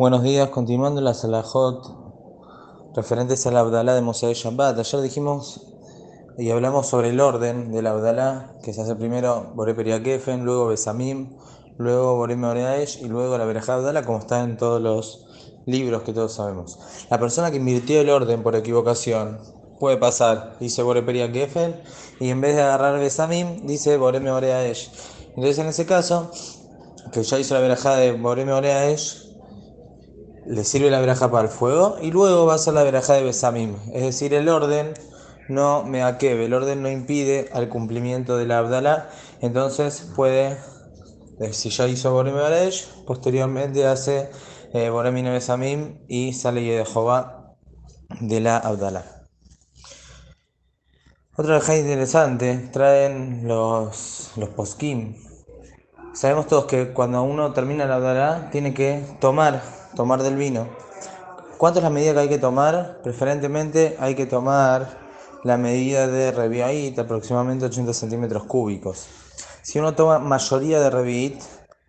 Buenos días, continuando la salahot referentes al Abdalá de Moshe Shabbat. Ayer dijimos y hablamos sobre el orden del Abdalá, que se hace primero Boré Periakefen, luego Besamim, luego Boré Meoreaesh y luego la Berajá Abdalá, como está en todos los libros que todos sabemos. La persona que invirtió el orden por equivocación puede pasar, dice Boré Periakefen, y en vez de agarrar Besamim, dice Boré Meoreaesh. Entonces, en ese caso, que ya hizo la Berajá de Boré Meoreaesh, le sirve la veraja para el fuego y luego va a ser la veraja de Besamim. Es decir, el orden no me aquebe, el orden no impide al cumplimiento de la Abdalá. Entonces puede, eh, si ya hizo Borem posteriormente hace eh, Borem Besamim y sale de Jehová de la Abdalá. Otra veraja interesante traen los, los poskim. Sabemos todos que cuando uno termina la Abdalá tiene que tomar tomar del vino. ¿Cuánto es la medida que hay que tomar? Preferentemente hay que tomar la medida de Revi'it, aproximadamente 80 centímetros cúbicos. Si uno toma mayoría de Revi'it,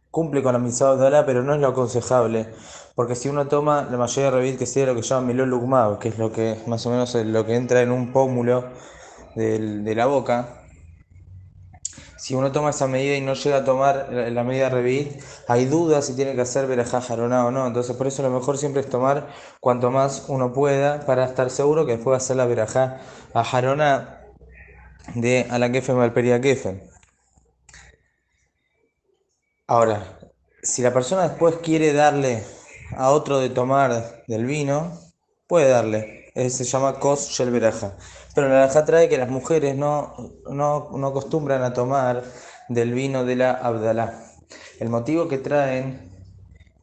cumple con la misma de pero no es lo aconsejable. Porque si uno toma la mayoría de Revi'it, que sería lo que llaman Milol que es lo que más o menos lo que entra en un pómulo de la boca, si uno toma esa medida y no llega a tomar la medida Revit, hay dudas si tiene que hacer verajá jarona o no. Entonces, por eso lo mejor siempre es tomar cuanto más uno pueda para estar seguro que después va a hacer la verajá a jarona de a la kefen. Ahora, si la persona después quiere darle a otro de tomar del vino, puede darle. Se llama kos shel verajá. Pero la alhaja trae que las mujeres no, no, acostumbran a tomar del vino de la Abdalá. El motivo que traen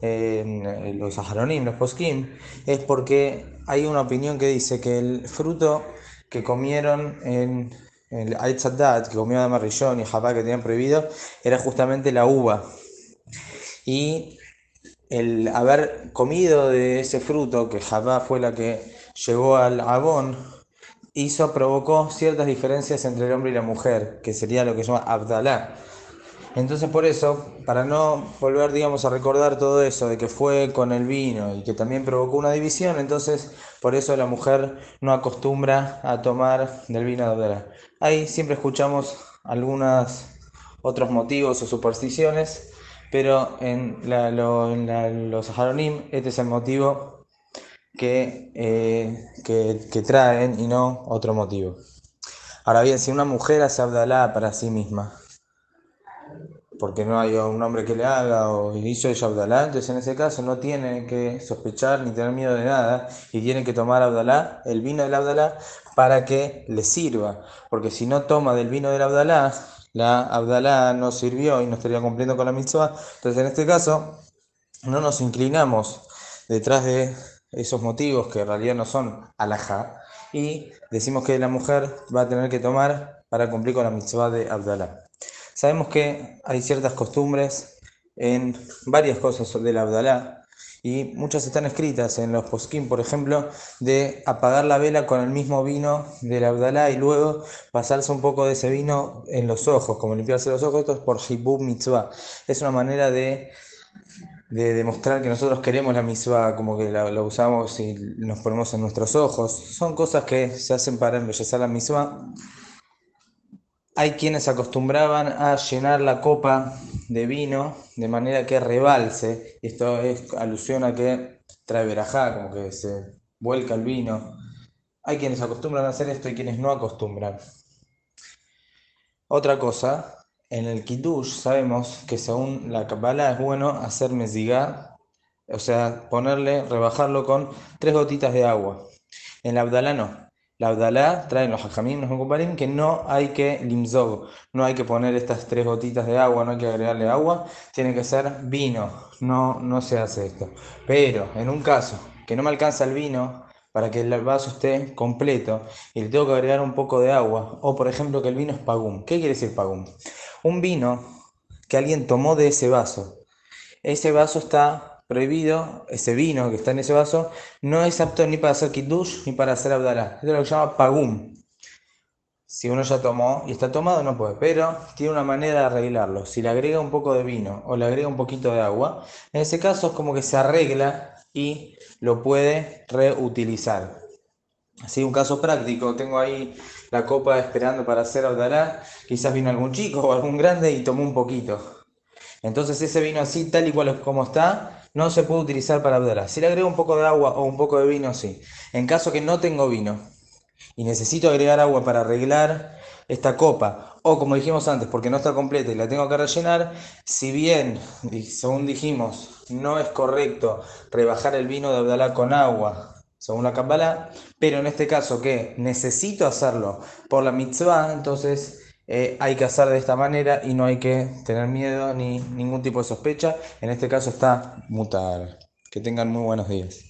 los Aharonim, los Poskim, es porque hay una opinión que dice que el fruto que comieron en el Aitzadat, que comió Amarillón y Jabá que tenían prohibido, era justamente la uva. Y el haber comido de ese fruto, que Jabá fue la que llegó al Abón, hizo, provocó ciertas diferencias entre el hombre y la mujer, que sería lo que se llama Abdalá. Entonces por eso, para no volver, digamos, a recordar todo eso de que fue con el vino y que también provocó una división, entonces por eso la mujer no acostumbra a tomar del vino de Abdalá. Ahí siempre escuchamos algunos otros motivos o supersticiones, pero en, los Haronim este es el motivo eh, que, que, traen y no otro motivo. Ahora bien, si una mujer hace Abdalá para sí misma, porque no hay un hombre que le haga o hizo ella Abdalá, entonces en ese caso no tiene que sospechar ni tener miedo de nada y tiene que tomar Abdalá, el vino del Abdalá, para que le sirva. Porque si no toma del vino del Abdalá, la Abdalá no sirvió y no estaría cumpliendo con la mitzvah. Entonces en este caso no nos inclinamos detrás de esos motivos que en realidad no son alajá, y decimos que la mujer va a tener que tomar para cumplir con la mitzvah de Abdalá. Sabemos que hay ciertas costumbres en varias cosas del Abdalá, y muchas están escritas en los poskim, por ejemplo, de apagar la vela con el mismo vino del Abdalá y luego pasarse un poco de ese vino en los ojos, como limpiarse los ojos, esto es por Hibub Mitzvah. Es una manera de de demostrar que nosotros queremos la misma, como que la, usamos y nos ponemos en nuestros ojos. Son cosas que se hacen para embellecer la misma. Hay quienes acostumbraban a llenar la copa de vino de manera que rebalse. Esto es alusión a que trae verajá, como que se vuelca el vino. Hay quienes acostumbran a hacer esto y quienes no acostumbran. Otra cosa en el Kiddush sabemos que según la Kabbalah es bueno hacer mezigá, o sea, ponerle, rebajarlo con tres gotitas de agua. En la Abdalá no. La Abdalá traen los hajamim, los comparim, que no hay que limzog, no hay que poner estas tres gotitas de agua, no hay que agregarle agua, tiene que ser vino, no, no se hace esto. Pero en un caso que no me alcanza el vino, para que el vaso esté completo y le tengo que agregar un poco de agua, o por ejemplo que el vino es pagum. ¿Qué quiere decir pagum? Un vino que alguien tomó de ese vaso. Ese vaso está prohibido, ese vino que está en ese vaso, no es apto ni para hacer kiddush ni para hacer abdalá. Esto es lo que se llama pagum. Si uno ya tomó y está tomado, no puede, pero tiene una manera de arreglarlo. Si le agrega un poco de vino o le agrega un poquito de agua, en ese caso es como que se arregla y lo puede reutilizar. Así, un caso práctico, tengo ahí la copa esperando para hacer Abdalá, quizás vino algún chico o algún grande y tomó un poquito. Entonces ese vino así, tal y cual como está, no se puede utilizar para Abdalá. Si le agrego un poco de agua o un poco de vino, sí. En caso que no tengo vino y necesito agregar agua para arreglar esta copa, o como dijimos antes, porque no está completa y la tengo que rellenar, si bien, según dijimos, no es correcto rebajar el vino de Abdalá con agua, según la Kabbalah, pero en este caso que necesito hacerlo por la mitzvah, entonces eh, hay que hacer de esta manera y no hay que tener miedo ni ningún tipo de sospecha. En este caso está mutar. Que tengan muy buenos días.